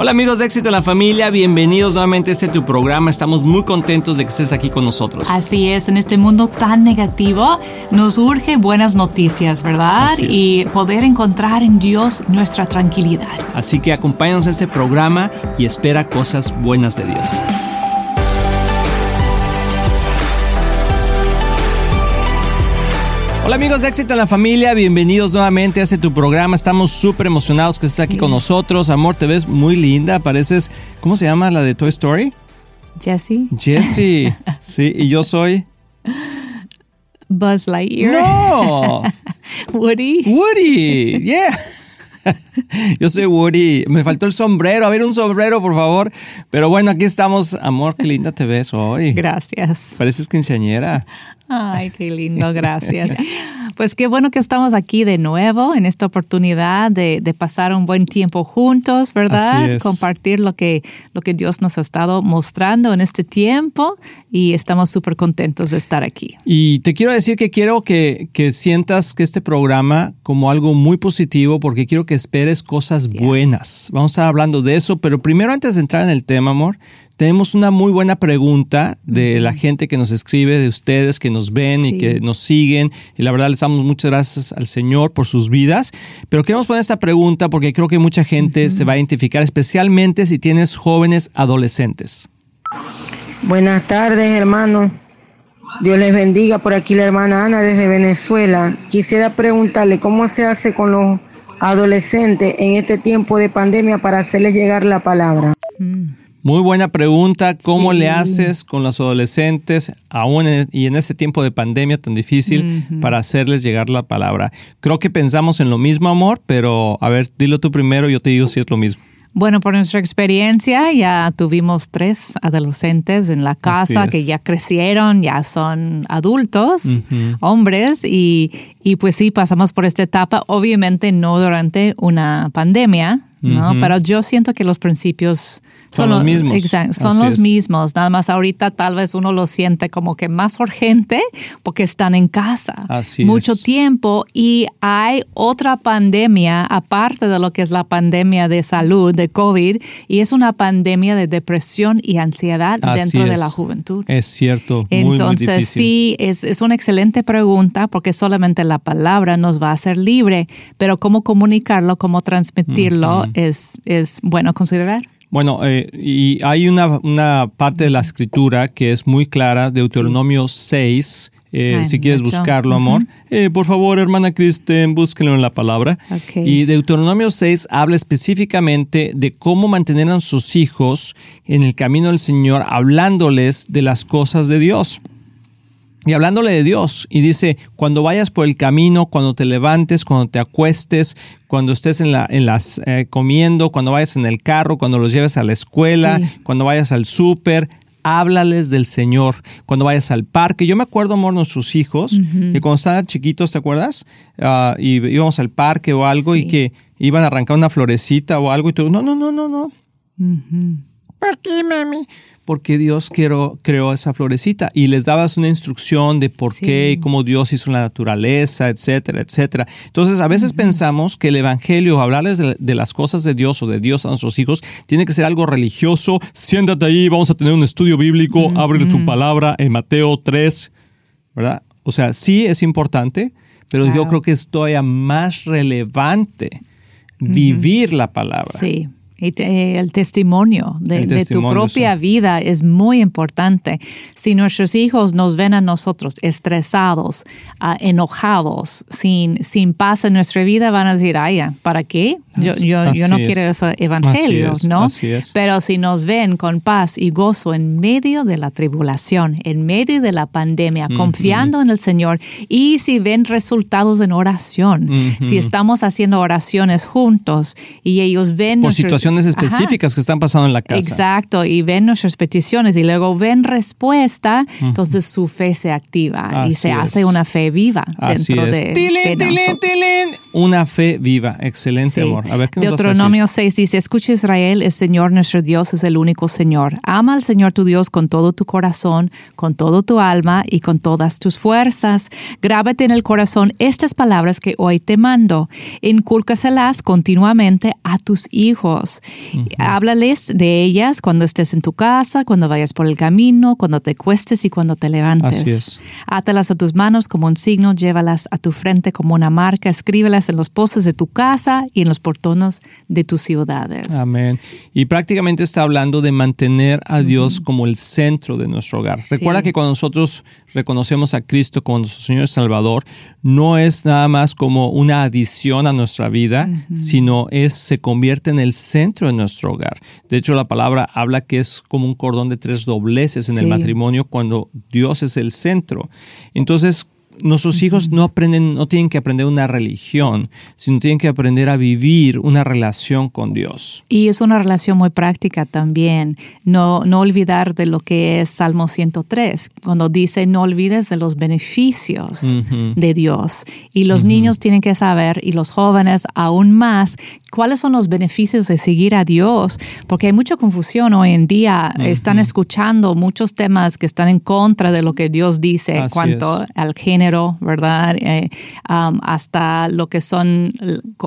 Hola amigos de Éxito en la Familia, bienvenidos nuevamente a este tu programa. Estamos muy contentos de que estés aquí con nosotros. Así es, en este mundo tan negativo nos urge buenas noticias, ¿verdad? Y poder encontrar en Dios nuestra tranquilidad. Así que acompáñanos a este programa y espera cosas buenas de Dios. Hola amigos de Éxito en la Familia, bienvenidos nuevamente a este tu programa. Estamos súper emocionados que estés aquí con nosotros. Amor, te ves muy linda, pareces, ¿cómo se llama la de Toy Story? Jessie. Jessie, sí, y yo soy... Buzz Lightyear. No. Woody. Woody, yeah. Yo soy Woody. Me faltó el sombrero. A ver, un sombrero, por favor. Pero bueno, aquí estamos. Amor, qué linda te ves hoy. Gracias. Pareces quinceañera. Ay, qué lindo, gracias. Pues qué bueno que estamos aquí de nuevo en esta oportunidad de, pasar un buen tiempo juntos, ¿verdad? Compartir lo que, lo que Dios nos ha estado mostrando en este tiempo y estamos súper contentos de estar aquí. Y te quiero decir que quiero que, que, sientas que este programa como algo muy positivo porque quiero que esperes cosas buenas. Vamos a estar hablando de eso, pero primero antes de entrar en el tema, amor, tenemos una muy buena pregunta de la gente que nos escribe, de ustedes que nos ven y que nos siguen. Y la verdad les damos muchas gracias al Señor por sus vidas. Pero queremos poner esta pregunta porque creo que mucha gente se va a identificar, especialmente si tienes jóvenes adolescentes. Buenas tardes, hermano. Dios les bendiga. Por aquí la hermana Ana desde Venezuela. Quisiera preguntarle cómo se hace con los adolescentes en este tiempo de pandemia para hacerles llegar la palabra. Mm. Muy buena pregunta. ¿Cómo le haces con los adolescentes, aún y en este tiempo de pandemia tan difícil, para hacerles llegar la palabra? Creo que pensamos en lo mismo, amor, pero a ver, dilo tú primero, yo te digo si es lo mismo. Bueno, por nuestra experiencia ya tuvimos tres adolescentes en la casa que ya crecieron, ya son adultos, hombres, y, y pues sí, pasamos por esta etapa, obviamente no durante una pandemia, ¿no? Pero yo siento que los principios son, los mismos. Son los mismos. Nada más ahorita tal vez uno lo siente como que más urgente porque están en casa mucho tiempo y hay otra pandemia aparte de lo que es la pandemia de salud de COVID y es una pandemia de depresión y ansiedad dentro de la juventud. Es cierto. Entonces sí, es, es una excelente pregunta porque solamente la palabra nos va a hacer libre, pero cómo comunicarlo, cómo transmitirlo es, es bueno considerar. Bueno, eh, y hay una, una, parte de la escritura que es muy clara, Deuteronomio 6. Eh, si quieres buscarlo, amor. Eh, por favor, hermana Kristen, búsquelo en la palabra. Y Deuteronomio 6 habla específicamente de cómo mantener a sus hijos en el camino del Señor, hablándoles de las cosas de Dios. Y hablándole de Dios, y dice, cuando vayas por el camino, cuando te levantes, cuando te acuestes, cuando estés en, la, en las eh, comiendo, cuando vayas en el carro, cuando los lleves a la escuela, cuando vayas al súper, háblales del Señor. Cuando vayas al parque, yo me acuerdo, amor, nuestros hijos, que cuando estaban chiquitos, ¿te acuerdas? Ah, y íbamos al parque o algo y que iban a arrancar una florecita o algo y tú, no, no, no, no, no. ¿Por qué, mami? porque Dios creó, creó esa florecita y les dabas una instrucción de por qué y cómo Dios hizo la naturaleza, etcétera, etcétera. Entonces, a veces pensamos que el Evangelio, hablarles de, las cosas de Dios o de Dios a nuestros hijos, tiene que ser algo religioso. Siéntate ahí, vamos a tener un estudio bíblico, abre tu palabra en Mateo 3, ¿verdad? O sea, sí es importante, pero yo creo que es todavía más relevante vivir la palabra. Sí. Y el testimonio, de, tu propia vida es muy importante. Si nuestros hijos nos ven a nosotros estresados, ah, enojados, sin, sin paz en nuestra vida, van a decir, ay, ¿para qué? Yo, yo, yo no quiero ese evangelio, ¿no? Pero si nos ven con paz y gozo en medio de la tribulación, en medio de la pandemia, confiando en el Señor, y si ven resultados en oración, si estamos haciendo oraciones juntos y ellos ven... Por específicas que están pasando en la casa. Exacto, y ven nuestras peticiones y luego ven respuesta, entonces su fe se activa y se hace una fe viva dentro de, Una fe viva, excelente amor. A ver, ¿qué Deuteronomio 6 dice, escucha Israel, el Señor nuestro Dios es el único Señor. Ama al Señor tu Dios con todo tu corazón, con todo tu alma y con todas tus fuerzas. Grábate en el corazón estas palabras que hoy te mando. Incúlcaselas continuamente a tus hijos Háblales de ellas cuando estés en tu casa, cuando vayas por el camino, cuando te cuestes y cuando te levantes. Así es. Átalas a tus manos como un signo, llévalas a tu frente como una marca, escríbelas en los postes de tu casa y en los portones de tus ciudades. Amén. Y prácticamente está hablando de mantener a Dios como el centro de nuestro hogar. Recuerda que cuando nosotros reconocemos a Cristo como nuestro Señor y Salvador, no es nada más como una adición a nuestra vida, sino es se convierte en el centro de nuestro hogar. De hecho, la palabra habla que es como un cordón de tres dobleces en el matrimonio cuando Dios es el centro. Entonces, nuestros hijos no aprenden, no tienen que aprender una religión, sino tienen que aprender a vivir una relación con Dios. Y es una relación muy práctica también. No, no olvidar de lo que es Salmo 103, cuando dice no olvides de los beneficios de Dios. Y los niños tienen que saber, y los jóvenes aún más, cuáles son los beneficios de seguir a Dios, porque hay mucha confusión hoy en día. Están escuchando muchos temas que están en contra de lo que Dios dice en cuanto al género, ¿verdad? Eh, um, hasta lo que son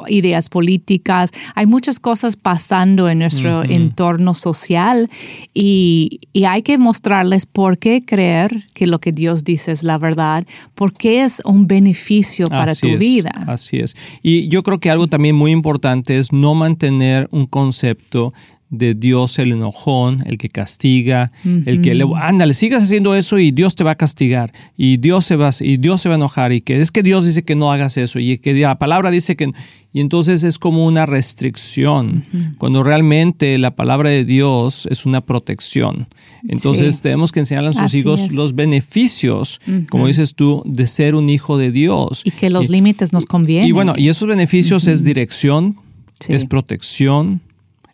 ideas políticas. Hay muchas cosas pasando en nuestro entorno social y, hay que mostrarles por qué creer que lo que Dios dice es la verdad, porque es un beneficio para tu vida. Así es. Y yo creo que algo también muy importante es no mantener un concepto de Dios el enojón, el que castiga, el que le, ándale, sigas haciendo eso y Dios te va a castigar y Dios se va y Dios se va a enojar y que es que Dios dice que no hagas eso y que la palabra dice que y entonces es como una restricción cuando realmente la palabra de Dios es una protección. Entonces tenemos que enseñarle a nuestros hijos los beneficios, como dices tú, de ser un hijo de Dios. Y que los límites nos convienen. Y bueno, y esos beneficios es dirección, es protección,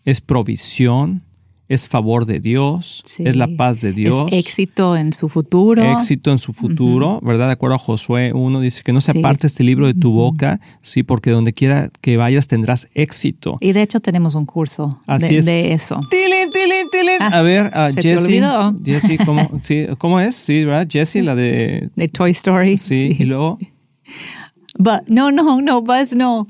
es provisión, es favor de Dios, es la paz de Dios. Es éxito en su futuro. Éxito en su futuro, ¿verdad? De acuerdo a Josué 1, dice que no se aparte este libro de tu boca, sí, porque donde quiera que vayas tendrás éxito. Y de hecho tenemos un curso de, eso. ¡Tilín, tilín, tilín! Ah, a ver, uh, Jessie. Jessie, ¿cómo, sí, ¿cómo es? Sí, ¿verdad? Jessie, la de... De Toy Story. Sí, y luego... But, no, no, no, Buzz, no.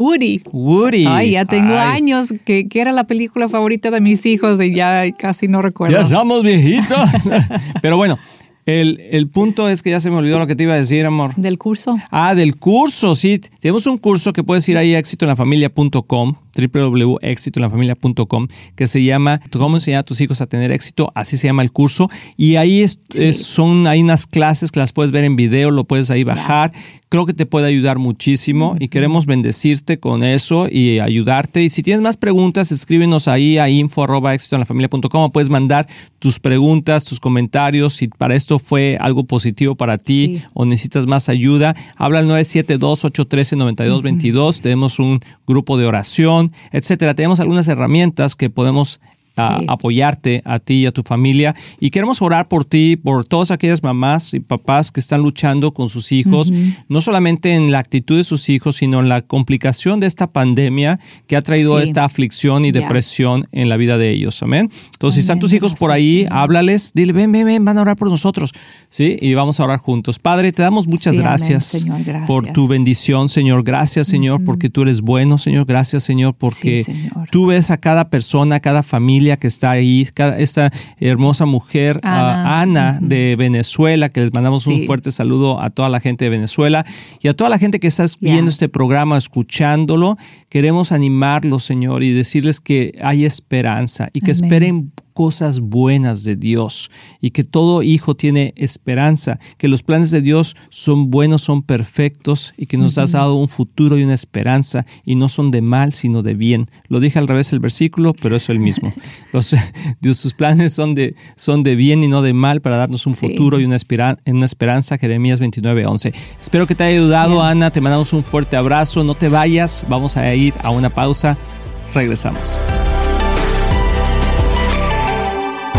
Woody. Woody. Ay, ya tengo años que, que, era la película favorita de mis hijos y ya casi no recuerdo. Ya somos viejitos. Pero bueno, el, el, punto es que ya se me olvidó lo que te iba a decir, amor. ¿Del curso? Ah, del curso, sí. Tenemos un curso que puedes ir ahí a éxitoenlafamilia.com www.exitoenlafamilia.com que se llama Cómo enseñar a tus hijos a tener éxito, así se llama el curso y ahí es, son hay unas clases que las puedes ver en video, lo puedes ahí bajar. Creo que te puede ayudar muchísimo y queremos bendecirte con eso y ayudarte. Y si tienes más preguntas, escríbenos ahí a info arroba o puedes mandar tus preguntas, tus comentarios. Si para esto fue algo positivo para ti o necesitas más ayuda, habla al 972-813-9222. Tenemos un grupo de oración etcétera. Tenemos algunas herramientas que podemos apoyarte a ti y a tu familia. Y queremos orar por ti, por todas aquellas mamás y papás que están luchando con sus hijos, no solamente en la actitud de sus hijos, sino en la complicación de esta pandemia que ha traído esta aflicción y depresión en la vida de ellos. Amén. Entonces, si están tus hijos por ahí, háblales, dile, ven, ven, ven, van a orar por nosotros. ¿Sí? Y vamos a orar juntos. Padre, te damos muchas gracias, por tu bendición, Señor. Gracias, Señor, porque tú eres bueno, Señor. Gracias, Señor, porque tú ves a cada persona, a cada familia que está ahí, esta hermosa mujer, ah, Ana, de Venezuela, que les mandamos un fuerte saludo a toda la gente de Venezuela y a toda la gente que está viendo este programa, escuchándolo. Queremos animarlos, Señor, y decirles que hay esperanza y que esperen cosas buenas de Dios y que todo hijo tiene esperanza, que los planes de Dios son buenos, son perfectos y que nos has dado un futuro y una esperanza y no son de mal, sino de bien. Lo dije al revés el versículo, pero es el mismo. Los, Dios, sus planes son de, son de bien y no de mal para darnos un futuro y una, una esperanza. Jeremías 29, 11. Espero que te haya ayudado, Ana. Te mandamos un fuerte abrazo. No te vayas. Vamos a ir a una pausa. Regresamos.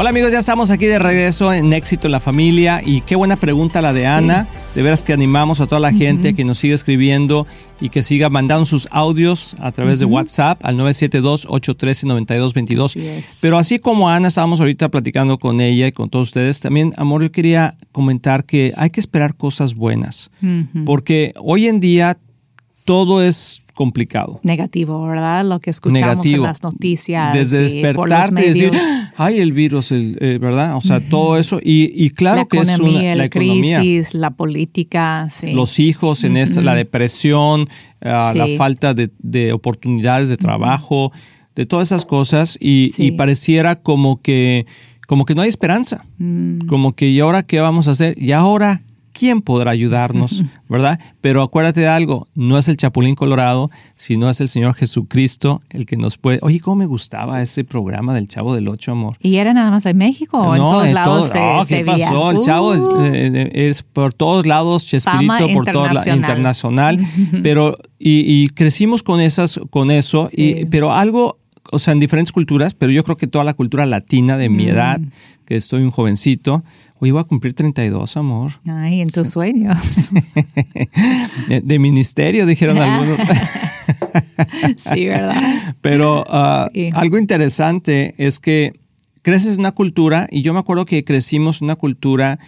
Hola amigos, ya estamos aquí de regreso en Éxito en la Familia y qué buena pregunta la de Ana. De veras que animamos a toda la gente que nos siga escribiendo y que siga mandando sus audios a través de WhatsApp al 972-813-9222. Pero así como Ana, estábamos ahorita platicando con ella y con todos ustedes, también, amor, yo quería comentar que hay que esperar cosas buenas. Porque hoy en día todo es complicado. Negativo, ¿verdad? Lo que escuchamos en las noticias. Desde despertarte y decir, ay, el virus, eh, ¿verdad? O sea, todo eso. Y, claro que es una, la, crisis, la política. Los hijos en esta, la depresión, ah, la falta de, oportunidades de trabajo, de todas esas cosas. Y, pareciera como que, como que no hay esperanza. Mm. Como que, ¿y ahora qué vamos a hacer? ¿Y ahora ¿quién podrá ayudarnos? ¿Verdad? Pero acuérdate de algo, no es el Chapulín Colorado, sino es el Señor Jesucristo el que nos puede... Oye, ¿cómo me gustaba ese programa del Chavo del Ocho, amor? ¿Y era nada más en México o en todos lados oh, ¿qué pasó? El Chavo uh. eh, es, por todos lados, Chespirito, por todo la internacional, pero... Y, crecimos con, esas, con eso, y, pero algo o sea, en diferentes culturas, pero yo creo que toda la cultura latina de mi mm. edad, que estoy un jovencito, Hoy voy a cumplir 32, amor. Ay, en tus sueños. de, ministerio, dijeron algunos. sí, ¿verdad? Pero ah, algo interesante es que creces en una cultura, y yo me acuerdo que crecimos en una cultura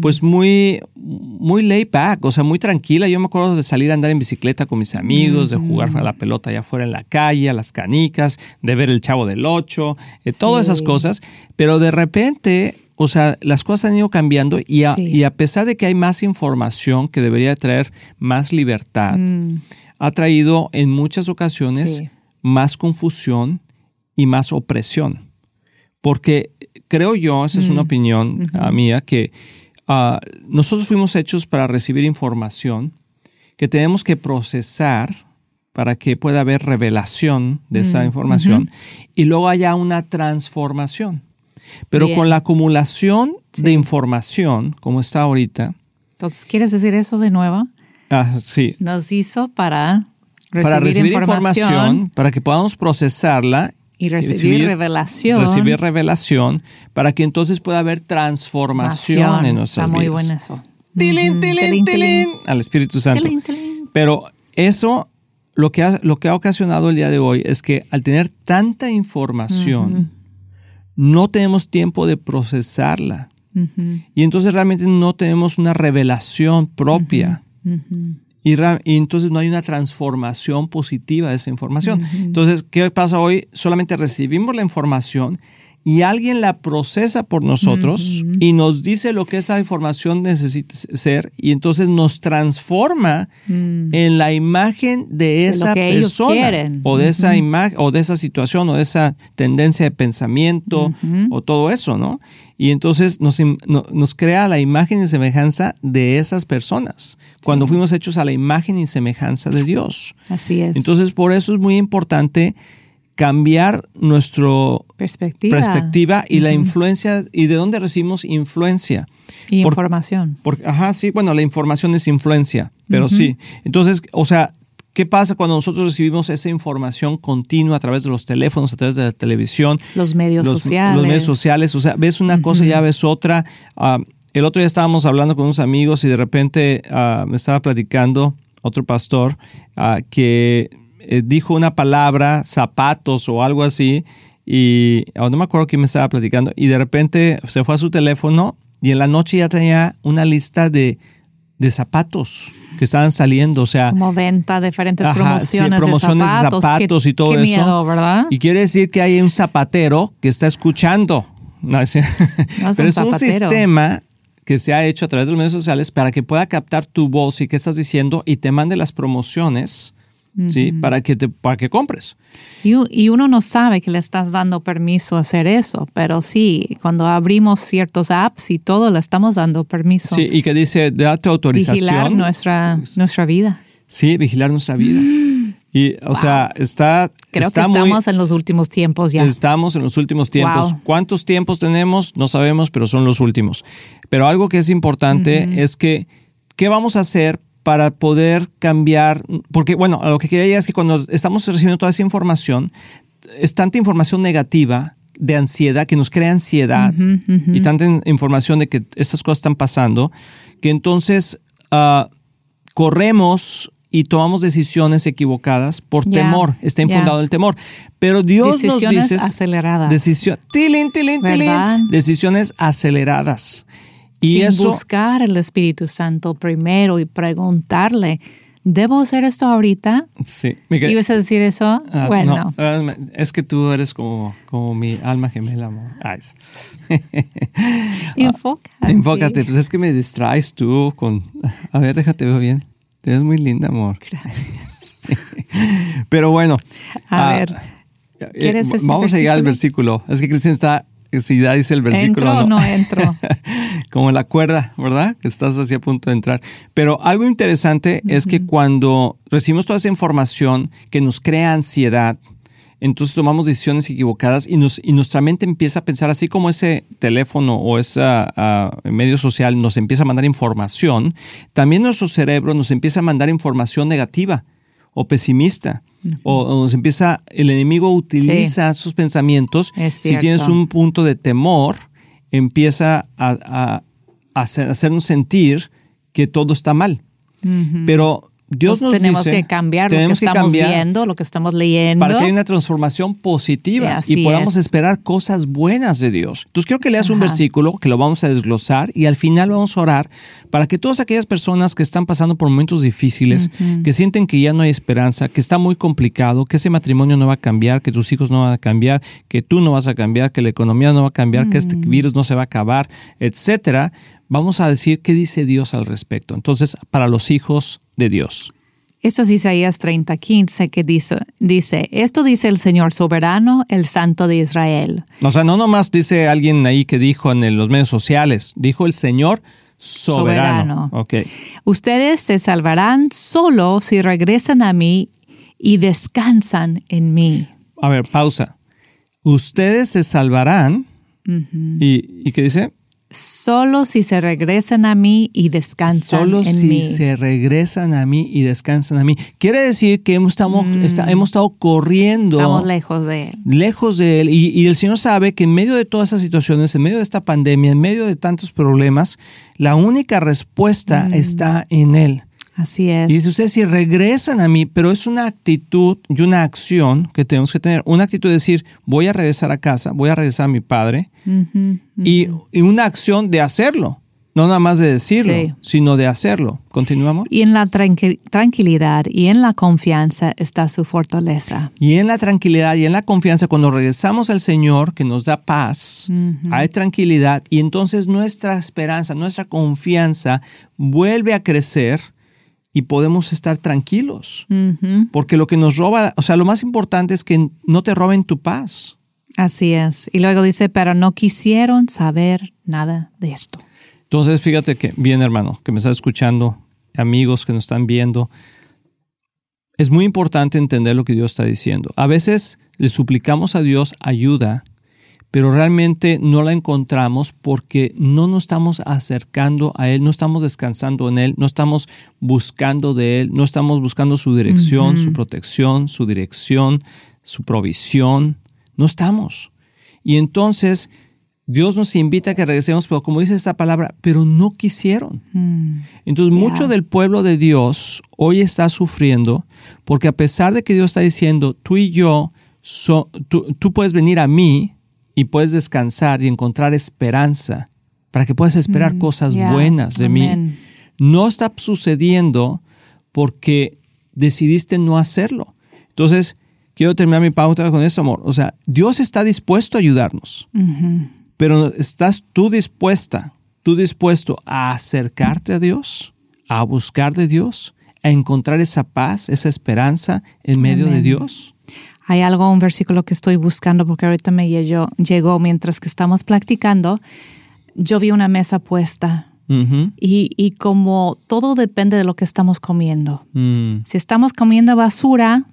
pues muy, muy laid back, o sea, muy tranquila. Yo me acuerdo de salir a andar en bicicleta con mis amigos, de jugar a la pelota allá afuera en la calle, a las canicas, de ver el chavo del ocho, eh, todas esas cosas. Pero de repente o sea, las cosas han ido cambiando y a, y a pesar de que hay más información que debería traer más libertad, mm. ha traído en muchas ocasiones más confusión y más opresión. Porque creo yo, esa es una mm. opinión ah, mía, que ah, nosotros fuimos hechos para recibir información que tenemos que procesar para que pueda haber revelación de esa mm. información y luego haya una transformación. Pero con la acumulación de información, como está ahorita. Entonces, ¿quieres decir eso de nuevo? Ah, sí. Nos hizo para recibir, para recibir información, para que podamos procesarla y recibir, revelación. Recibir revelación para que entonces pueda haber transformación en nuestras Está muy bueno eso. Tilín, tilín, tilín, al Espíritu Santo. Pero eso lo que, ha, lo que ha ocasionado el día de hoy es que al tener tanta información, no tenemos tiempo de procesarla. Y entonces realmente no tenemos una revelación propia. Y, entonces no hay una transformación positiva de esa información. Entonces, ¿qué pasa hoy? Solamente recibimos la información y alguien la procesa por nosotros y nos dice lo que esa información necesita ser y entonces nos transforma mm. en la imagen de, esa persona o de esa imagen o de esa situación o de esa tendencia de pensamiento o todo eso, ¿no? Y entonces nos, nos, crea la imagen y semejanza de esas personas, cuando fuimos hechos a la imagen y semejanza de Dios. Así es. Entonces, por eso es muy importante cambiar nuestra perspectiva, y la influencia y de dónde recibimos influencia. Y información. ajá, sí, bueno, la información es influencia, pero sí. Entonces, o sea, ¿qué pasa cuando nosotros recibimos esa información continua a través de los teléfonos, a través de la televisión? Los medios sociales. Los medios sociales, o sea, ves una cosa y ya ves otra. Ah, el otro día estábamos hablando con unos amigos y de repente ah, me estaba platicando otro pastor ah, que eh, dijo una palabra, zapatos o algo así, y no me acuerdo quién me estaba platicando, y de repente se fue a su teléfono y en la noche ya tenía una lista de, de zapatos que estaban saliendo, o sea... Como venta, diferentes promociones, promociones de zapatos, y todo eso. ¿verdad? Y quiere decir que hay un zapatero que está escuchando. No, es, pero es un sistema que se ha hecho a través de los medios sociales para que pueda captar tu voz y qué estás diciendo y te mande las promociones ¿sí? Para que, te, para que compres. Y, y, uno no sabe que le estás dando permiso a hacer eso, pero sí, cuando abrimos ciertos apps y todo, le estamos dando permiso. Sí, y que dice, date autorización. Vigilar nuestra, nuestra vida. Sí, vigilar nuestra vida. Y, o sea, está. Creo que estamos en los últimos tiempos ya. Estamos en los últimos tiempos. ¿Cuántos tiempos tenemos? No sabemos, pero son los últimos. Pero algo que es importante es que, ¿qué vamos a hacer para poder cambiar, porque bueno, lo que quería decir es que cuando estamos recibiendo toda esa información, es tanta información negativa de ansiedad, que nos crea ansiedad y tanta información de que estas cosas están pasando, que entonces uh, corremos y tomamos decisiones equivocadas por temor, está infundado el temor. Pero Dios nos dice... aceleradas. Decisión, tilín, tilín, tilín, decisiones aceleradas. Y Sin buscar el Espíritu Santo primero y preguntarle, ¿debo hacer esto ahorita? Sí. ¿Ibas a decir eso? Ah, bueno. Ah, es que tú eres como, como mi alma gemela, amor. enfócate. enfócate. Pues es que me distraes tú con... A ver, déjate ver bien. Te ves muy linda, amor. Gracias. Pero bueno. A ver. Eh, ¿Quieres vamos a llegar al versículo. Es que Cristian está si ya dice el versículo. ¿Entro no, no entro. Como la cuerda, ¿verdad? Que estás así a punto de entrar. Pero algo interesante es que cuando recibimos toda esa información que nos crea ansiedad, entonces tomamos decisiones equivocadas y, nos, y nuestra mente empieza a pensar, así como ese teléfono o ese medio social nos empieza a mandar información, también nuestro cerebro nos empieza a mandar información negativa o pesimista o, nos empieza, el enemigo utiliza sus pensamientos. Si tienes un punto de temor, empieza a, hacernos sentir que todo está mal. Pero Dios nos tenemos dice, que cambiar lo que estamos viendo, lo que estamos leyendo. Para que haya una transformación positiva y podamos esperar cosas buenas de Dios. Entonces quiero que leas un versículo que lo vamos a desglosar y al final vamos a orar para que todas aquellas personas que están pasando por momentos difíciles, que sienten que ya no hay esperanza, que está muy complicado, que ese matrimonio no va a cambiar, que tus hijos no van a cambiar, que tú no vas a cambiar, que la economía no va a cambiar, que este virus no se va a acabar, etcétera, vamos a decir qué dice Dios al respecto. Entonces, para los hijos de Dios. Esto es Isaías 30, 15 que dice, dice, esto dice el Señor soberano, el Santo de Israel. O sea, no nomás dice alguien ahí que dijo en los medios sociales, dijo el Señor soberano. soberano. Ustedes se salvarán solo si regresan a mí y descansan en mí. A ver, pausa. Ustedes se salvarán. ¿Y, ¿Y qué dice? Solo si se regresan a mí y descansan Solo en si mí. se regresan a mí y descansan a mí. Quiere decir que hemos, estamos, mm. hemos estado corriendo. Estamos lejos de Él. Lejos de Él. Y, el Señor sabe que en medio de todas esas situaciones, en medio de esta pandemia, en medio de tantos problemas, la única respuesta mm. está en Él. Así es. Y dice usted, si regresan a mí, pero es una actitud y una acción que tenemos que tener. Una actitud de decir, voy a regresar a casa, voy a regresar a mi padre. Y, una acción de hacerlo. No nada más de decirlo, sino de hacerlo. Continuamos. Y en la tranquilidad y en la confianza está su fortaleza. Y en la tranquilidad y en la confianza, cuando regresamos al Señor, que nos da paz, hay tranquilidad y entonces nuestra esperanza, nuestra confianza vuelve a crecer y podemos estar tranquilos. Porque lo que nos roba, o sea, lo más importante es que no te roben tu paz. Así es. Y luego dice, pero no quisieron saber nada de esto. Entonces, fíjate que, bien hermano, que me estás escuchando, amigos que nos están viendo, es muy importante entender lo que Dios está diciendo. A veces le suplicamos a Dios ayuda pero realmente no la encontramos porque no nos estamos acercando a Él, no estamos descansando en Él, no estamos buscando de Él, no estamos buscando su dirección, su protección, su dirección, su provisión, no estamos. Y entonces Dios nos invita a que regresemos, pero como dice esta palabra, pero no quisieron. Mm. Entonces, mucho del pueblo de Dios hoy está sufriendo porque a pesar de que Dios está diciendo, tú y yo, tú, puedes venir a mí y puedes descansar y encontrar esperanza para que puedas esperar mm, cosas buenas de mí, no está sucediendo porque decidiste no hacerlo. Entonces, quiero terminar mi pauta con eso, amor. O sea, Dios está dispuesto a ayudarnos. Pero ¿estás tú dispuesta, tú dispuesto a acercarte a Dios, a buscar de Dios, a encontrar esa paz, esa esperanza en medio de Dios? Hay algo, un versículo que estoy buscando porque ahorita me llegó, llegó mientras que estamos practicando. Yo vi una mesa puesta y, como todo depende de lo que estamos comiendo. Mm. Si estamos comiendo basura,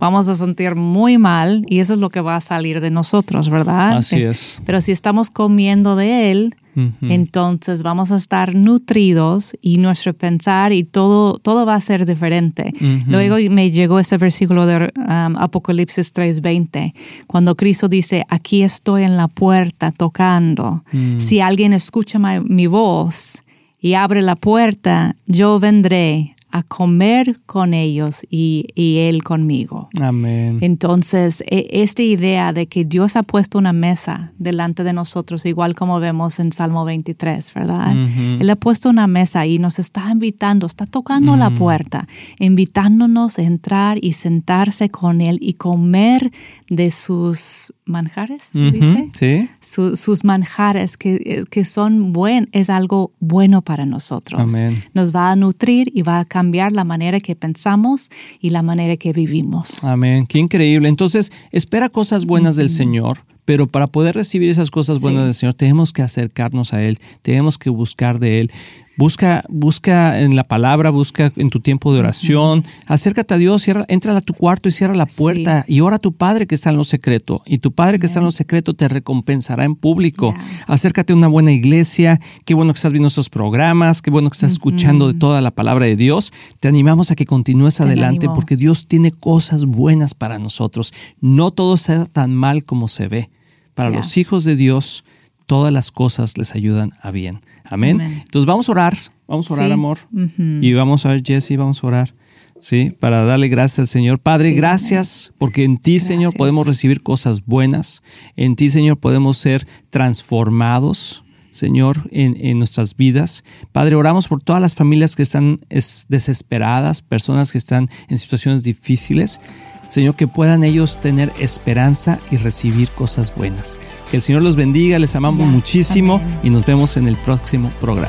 vamos a sentir muy mal y eso es lo que va a salir de nosotros, ¿verdad? Así es. Pero si estamos comiendo de Él, entonces vamos a estar nutridos y nuestro pensar y todo, todo va a ser diferente. Luego me llegó ese versículo de um, Apocalipsis 3:20, cuando Cristo dice, aquí estoy en la puerta tocando. Mm. Si alguien escucha mi voz y abre la puerta, yo vendré a comer con ellos y, Él conmigo. Amén. Entonces, e, esta idea de que Dios ha puesto una mesa delante de nosotros, igual como vemos en Salmo 23, ¿verdad? Él ha puesto una mesa y nos está invitando, está tocando la puerta, invitándonos a entrar y sentarse con Él y comer de sus manjares, dice. Sí. sus manjares que, que son buen, es algo bueno para nosotros. Amén. Nos va a nutrir y va a cambiar la manera que pensamos y la manera que vivimos. Amén. Qué increíble. Entonces, espera cosas buenas del Señor. Pero para poder recibir esas cosas buenas del Señor, tenemos que acercarnos a Él, tenemos que buscar de Él. Busca, busca en la palabra, busca en tu tiempo de oración, acércate a Dios, cierra, entra a tu cuarto y cierra la puerta y ora a tu Padre que está en lo secreto. Y tu Padre que está en lo secreto te recompensará en público. Acércate a una buena iglesia, qué bueno que estás viendo estos programas, qué bueno que estás escuchando de toda la palabra de Dios. Te animamos a que continúes adelante porque Dios tiene cosas buenas para nosotros. No todo sea tan mal como se ve. Para los hijos de Dios, todas las cosas les ayudan a bien. Amén. Entonces vamos a orar, vamos a orar, amor. Y vamos a ver, Jesse, vamos a orar. Sí, para darle gracias al Señor. Padre, gracias porque en ti, Señor, podemos recibir cosas buenas. En ti, Señor, podemos ser transformados. Señor, en, en, nuestras vidas. Padre, oramos por todas las familias que están desesperadas, personas que están en situaciones difíciles. Señor, que puedan ellos tener esperanza y recibir cosas buenas. Que el Señor los bendiga, les amamos muchísimo y nos vemos en el próximo programa.